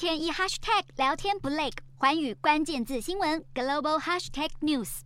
天一 hashtag 聊天不累，寰宇关键字新闻 global hashtag news。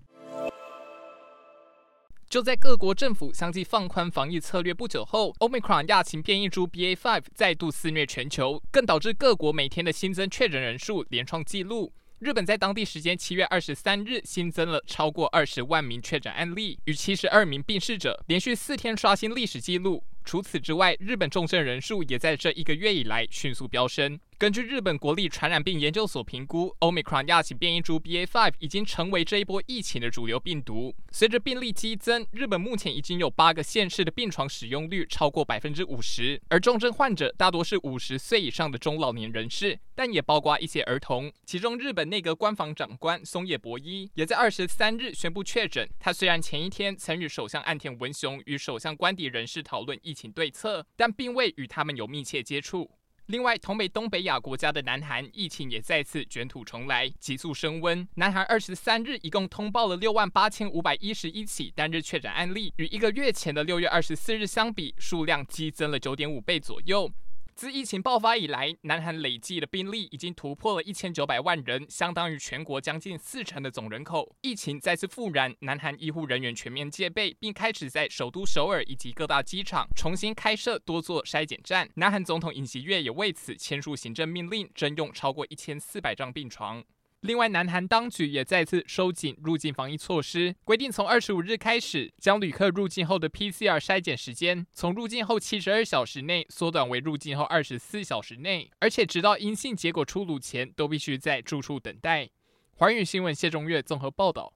就在各国政府相继放宽防疫策略不久后，Omicron 亚型变异株 BA.5 再度肆虐全球，更导致各国每天的新增确诊人数连创纪录。日本在当地时间七月二十三日新增了超过二十万名确诊案例，与七十二名病逝者，连续四天刷新历史纪录。除此之外，日本重症人数也在这一个月以来迅速飙升。根据日本国立传染病研究所评估，Omicron 亚型变异株 BA.5 已经成为这一波疫情的主流病毒。随着病例激增，日本目前已经有八个县市的病床使用率超过百分之五十，而重症患者大多是五十岁以上的中老年人士，但也包括一些儿童。其中，日本内阁官房长官松野博一也在二十三日宣布确诊。他虽然前一天曾与首相岸田文雄与首相官邸人士讨论疫情对策，但并未与他们有密切接触。另外，同为东北亚国家的南韩疫情也再次卷土重来，急速升温。南韩二十三日一共通报了六万八千五百一十一起单日确诊案例，与一个月前的六月二十四日相比，数量激增了九点五倍左右。自疫情爆发以来，南韩累计的病例已经突破了一千九百万人，相当于全国将近四成的总人口。疫情再次复燃，南韩医护人员全面戒备，并开始在首都首尔以及各大机场重新开设多座筛检站。南韩总统尹锡悦也为此签署行政命令，征用超过一千四百张病床。另外，南韩当局也再次收紧入境防疫措施，规定从二十五日开始，将旅客入境后的 PCR 筛检时间从入境后七十二小时内缩短为入境后二十四小时内，而且直到阴性结果出炉前，都必须在住处等待。环宇新闻谢中岳综合报道。